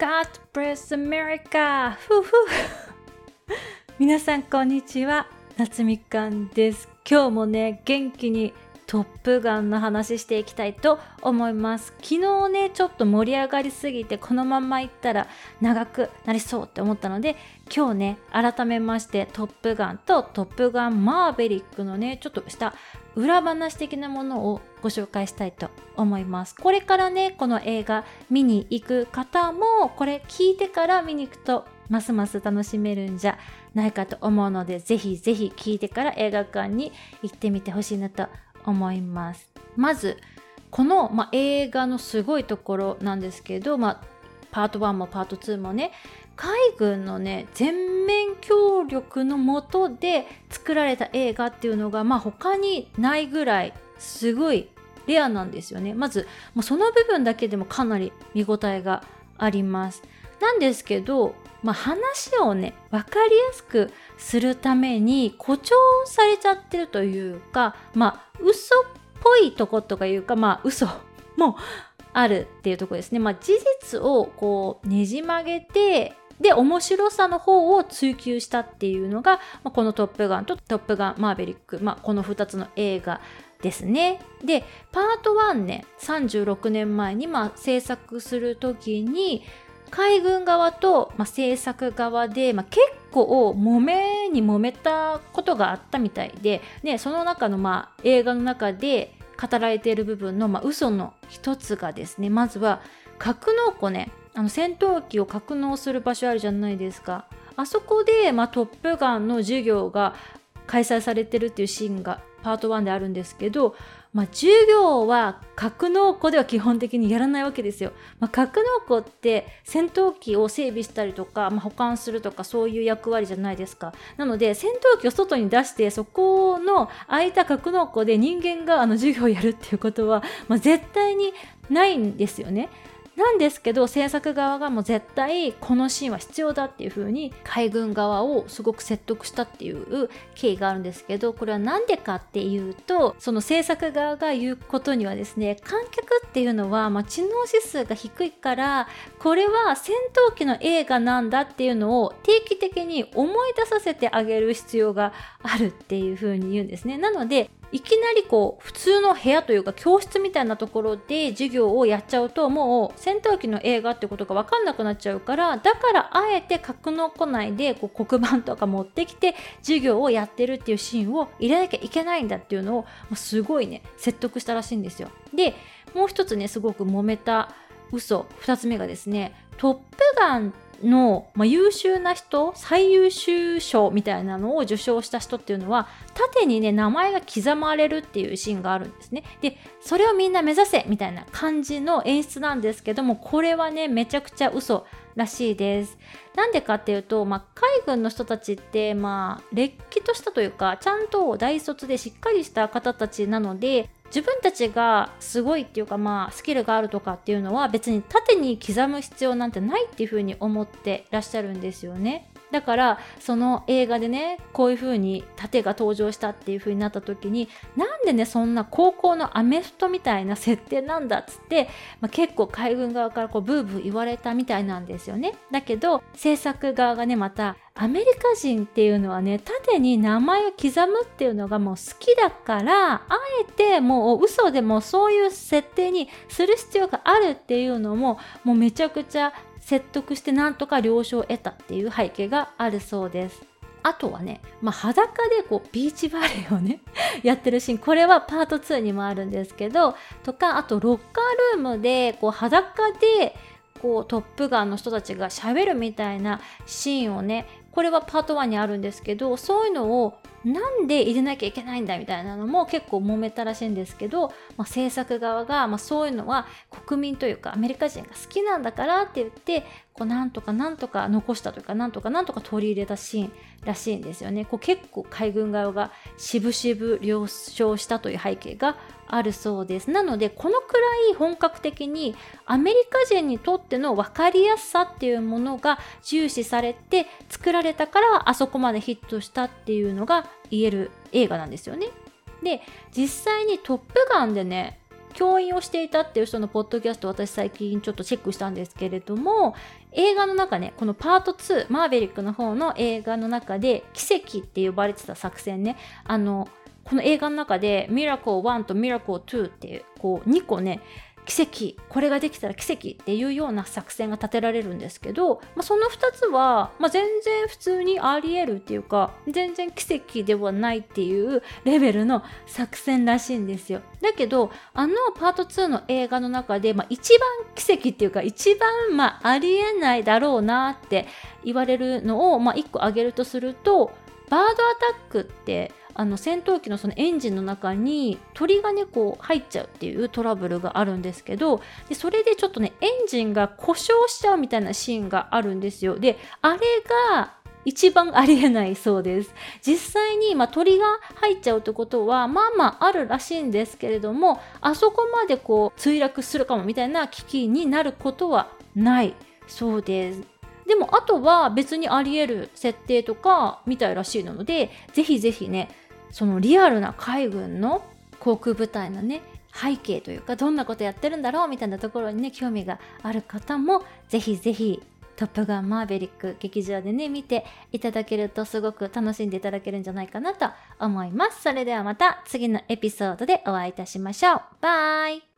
God bless America! ふふ皆さんこんにちは。夏みかんです。今日もね、元気にトップガンの話していきたいと思います。昨日ね、ちょっと盛り上がりすぎてこのまま行ったら長くなりそうって思ったので、今日ね、改めましてトップガンとトップガンマーベリックのね、ちょっとした裏話的なものをご紹介したいと思います。これからね、この映画見に行く方も、これ聞いてから見に行くとますます楽しめるんじゃないかと思うので、ぜひぜひ聞いてから映画館に行ってみてほしいなと思います。まずこの、まあ、映画のすごいところなんですけど、まあ、パート1もパート2もね海軍のね全面協力のもとで作られた映画っていうのが、まあ、他にないぐらいすごいレアなんですよねまずもうその部分だけでもかなり見応えがありますなんですけど、まあ、話をね分かりやすくするために誇張されちゃってるというかまあ嘘っぽいとことかいうかまあ嘘もあるっていうとこですね。まあ、事実をこうねじ曲げてで面白さの方を追求したっていうのが、まあ、この「トップガン」と「トップガンマーヴェリック」まあ、この2つの映画ですね。でパート1ね36年前にまあ制作する時に海軍側と、まあ、制作側で、まあ、結構揉めに揉めたことがあったみたいで、ね、その中の、まあ、映画の中で語られている部分の、まあ、嘘の一つがですねまずは格納庫ね。あの戦闘機を格納する場所あるじゃないですか。あそこで、まあ、トップガンの授業が開催されてるっていうシーンがパート1であるんですけど、まあ、授業は格納庫では基本的にやらないわけですよ。まあ、格納庫って戦闘機を整備したりとか、まあ、保管するとかそういう役割じゃないですか。なので戦闘機を外に出してそこの空いた格納庫で人間があの授業をやるっていうことは、まあ、絶対にないんですよね。なんですけど制作側がもう絶対このシーンは必要だっていう風に海軍側をすごく説得したっていう経緯があるんですけどこれは何でかっていうとその制作側が言うことにはですね観客っていうのは、まあ、知能指数が低いからこれは戦闘機の映画なんだっていうのを定期的に思い出させてあげる必要があるっていう風に言うんですね。なのでいきなりこう普通の部屋というか教室みたいなところで授業をやっちゃうともう戦闘機の映画ってことが分かんなくなっちゃうからだからあえて格納庫内でこう黒板とか持ってきて授業をやってるっていうシーンを入れなきゃいけないんだっていうのをすごいね説得したらしいんですよ。でもう一つねすごく揉めた嘘2つ目がですねトップガンの、まあ、優秀な人最優秀賞みたいなのを受賞した人っていうのは縦にね名前が刻まれるっていうシーンがあるんですね。でそれをみんな目指せみたいな感じの演出なんですけどもこれはねめちゃくちゃ嘘らしいです。なんでかっていうと、まあ、海軍の人たちってまあれっきとしたというかちゃんと大卒でしっかりした方たちなので自分たちがすごいっていうかまあスキルがあるとかっていうのは別に縦に刻む必要なんてないっていうふうに思ってらっしゃるんですよね。だからその映画でねこういう風に盾が登場したっていう風になった時になんでねそんな高校のアメフトみたいな設定なんだっつって、まあ、結構海軍側からこうブーブー言われたみたいなんですよね。だけど制作側がねまたアメリカ人っていうのはね縦に名前を刻むっていうのがもう好きだからあえてもう嘘でもそういう設定にする必要があるっていうのももうめちゃくちゃ説得してなんとか了承を得たっていう背景があるそうです。あとはね、まあ、裸でこうビーチバレーをね やってるシーンこれはパート2にもあるんですけどとかあとロッカールームでこう裸でこうトップガンの人たちがしゃべるみたいなシーンをねこれはパート1にあるんですけどそういうのをなんで入れなきゃいけないんだみたいなのも結構揉めたらしいんですけど、まあ、制作側が、まあ、そういうのは国民というかアメリカ人が好きなんだからって言ってこうなんとかなんとか残したというかなんとかなんとか取り入れたシーンらしいんですよね。こう結構海軍側がしぶしぶ了承したという背景があるそうです。なのでこのくらい本格的にアメリカ人にとっての分かりやすさっていうものが重視されて作られたからあそこまでヒットしたっていうのが言える映画なんですよね。で実際に「トップガン」でね教員をしていたっていう人のポッドキャスト私最近ちょっとチェックしたんですけれども映画の中ねこのパート2マーベリックの方の映画の中で奇跡って呼ばれてた作戦ねあのこの映画の中でミラコー1とミラコー2っていうこう2個ね奇跡これができたら奇跡っていうような作戦が立てられるんですけど、まあ、その2つは、まあ、全然普通にありえるっていうか全然奇跡ではないっていうレベルの作戦らしいんですよ。だけどあのパート2の映画の中で、まあ、一番奇跡っていうか一番、まあ、ありえないだろうなって言われるのを、まあ、1個挙げるとするとバードアタックってあの戦闘機のそのエンジンの中に鳥がねこう入っちゃうっていうトラブルがあるんですけどでそれでちょっとねエンジンが故障しちゃうみたいなシーンがあるんですよであれが一番ありえないそうです。実際に、まあ、鳥が入っちゃうってことは、まあまああるらしいんですけれども、あそこまでこう墜落するかもみたいな危機になることはないそうです。でもあとは別にあり得る設定とかみたいらしいので、ぜひぜひね、そのリアルな海軍の航空部隊のね、背景というかどんなことやってるんだろうみたいなところにね興味がある方もぜひぜひトップガンマーベリック劇場でね見ていただけるとすごく楽しんでいただけるんじゃないかなと思います。それではまた次のエピソードでお会いいたしましょう。バイ。